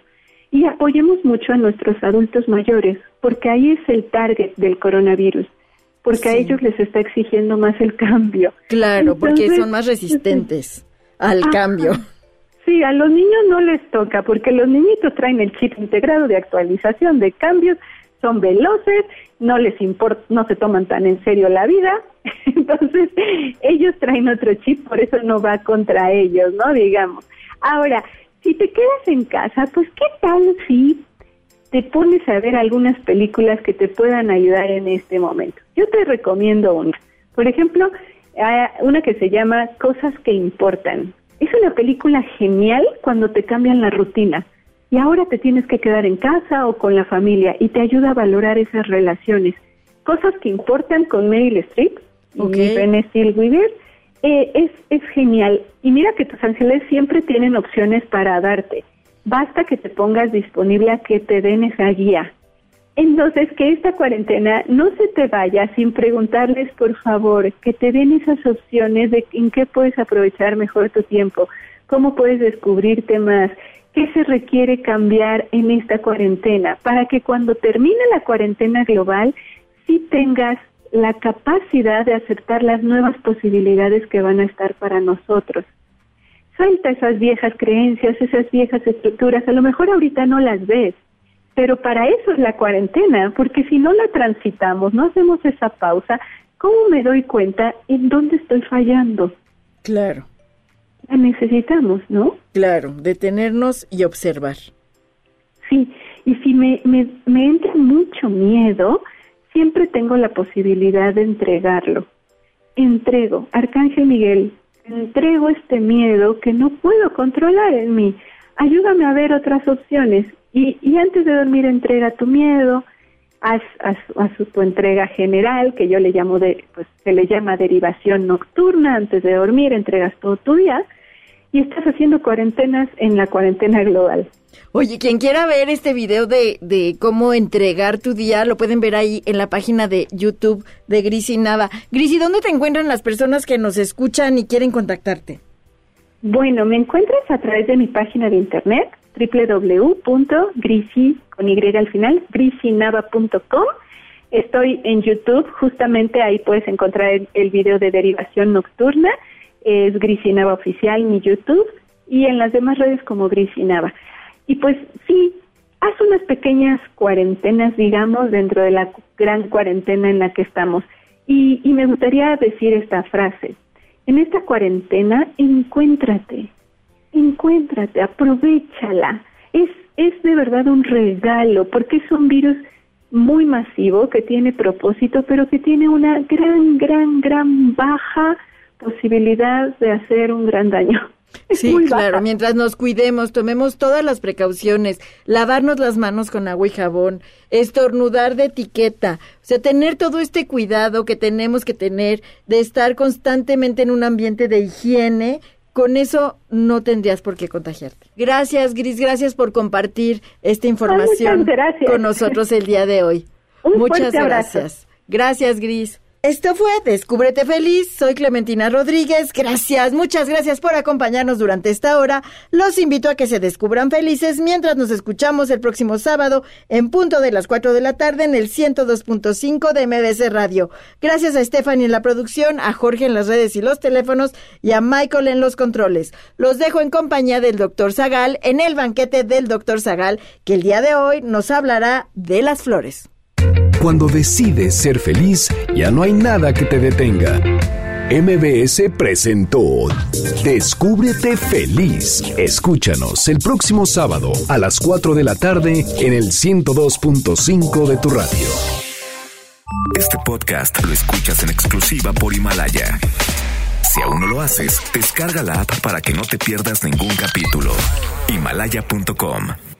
S7: y apoyemos mucho a nuestros adultos mayores, porque ahí es el target del coronavirus, porque a ellos les está exigiendo más el cambio.
S3: Claro, porque son más resistentes al cambio.
S7: Sí, a los niños no les toca, porque los niñitos traen el chip integrado de actualización, de cambios, son veloces, no les importa, no se toman tan en serio la vida, entonces ellos traen otro chip, por eso no va contra ellos, ¿no? Digamos. Ahora, si te quedas en casa, pues qué tal si te pones a ver algunas películas que te puedan ayudar en este momento. Yo te recomiendo una. Por ejemplo, una que se llama Cosas que importan. Es una película genial cuando te cambian la rutina y ahora te tienes que quedar en casa o con la familia y te ayuda a valorar esas relaciones. Cosas que importan con Meryl Streep y Ben Stillwell eh, es, es genial. Y mira que tus ángeles siempre tienen opciones para darte. Basta que te pongas disponible a que te den esa guía. Entonces, que esta cuarentena no se te vaya sin preguntarles, por favor, que te den esas opciones de en qué puedes aprovechar mejor tu tiempo, cómo puedes descubrirte más, qué se requiere cambiar en esta cuarentena, para que cuando termine la cuarentena global, sí tengas la capacidad de aceptar las nuevas posibilidades que van a estar para nosotros. Suelta esas viejas creencias, esas viejas estructuras, a lo mejor ahorita no las ves, pero para eso es la cuarentena, porque si no la transitamos, no hacemos esa pausa, ¿cómo me doy cuenta en dónde estoy fallando?
S3: Claro.
S7: La necesitamos, ¿no?
S3: Claro, detenernos y observar.
S7: Sí, y si me, me, me entra mucho miedo, siempre tengo la posibilidad de entregarlo. Entrego, Arcángel Miguel, entrego este miedo que no puedo controlar en mí. Ayúdame a ver otras opciones. Y, y antes de dormir, entrega tu miedo, haz, haz, tu entrega general, que yo le llamo de, pues se le llama derivación nocturna, antes de dormir entregas todo tu día, y estás haciendo cuarentenas en la cuarentena global.
S3: Oye, quien quiera ver este video de, de cómo entregar tu día, lo pueden ver ahí en la página de YouTube de Grisi Nava. Grisi, ¿dónde te encuentran las personas que nos escuchan y quieren contactarte?
S7: Bueno, me encuentras a través de mi página de internet www.grisi con y al final grisinava.com. Estoy en YouTube, justamente ahí puedes encontrar el, el video de derivación nocturna, es Grisinava oficial mi YouTube y en las demás redes como Grisinava. Y pues sí, haz unas pequeñas cuarentenas, digamos, dentro de la gran cuarentena en la que estamos. Y, y me gustaría decir esta frase. En esta cuarentena, encuéntrate, encuéntrate, aprovechala. Es, es de verdad un regalo, porque es un virus muy masivo que tiene propósito, pero que tiene una gran, gran, gran baja posibilidad de hacer un gran daño.
S3: Sí, claro, mientras nos cuidemos, tomemos todas las precauciones, lavarnos las manos con agua y jabón, estornudar de etiqueta, o sea, tener todo este cuidado que tenemos que tener de estar constantemente en un ambiente de higiene, con eso no tendrías por qué contagiarte. Gracias, Gris, gracias por compartir esta información con nosotros el día de hoy. muchas gracias. Gracias, Gris. Esto fue Descúbrete Feliz. Soy Clementina Rodríguez. Gracias, muchas gracias por acompañarnos durante esta hora. Los invito a que se descubran felices mientras nos escuchamos el próximo sábado en punto de las 4 de la tarde en el 102.5 de MBC Radio. Gracias a Stephanie en la producción, a Jorge en las redes y los teléfonos y a Michael en los controles. Los dejo en compañía del doctor Zagal en el banquete del doctor Zagal, que el día de hoy nos hablará de las flores.
S2: Cuando decides ser feliz, ya no hay nada que te detenga. MBS presentó Descúbrete feliz. Escúchanos el próximo sábado a las 4 de la tarde en el 102.5 de tu radio.
S1: Este podcast lo escuchas en exclusiva por Himalaya. Si aún no lo haces, descarga la app para que no te pierdas ningún capítulo. Himalaya.com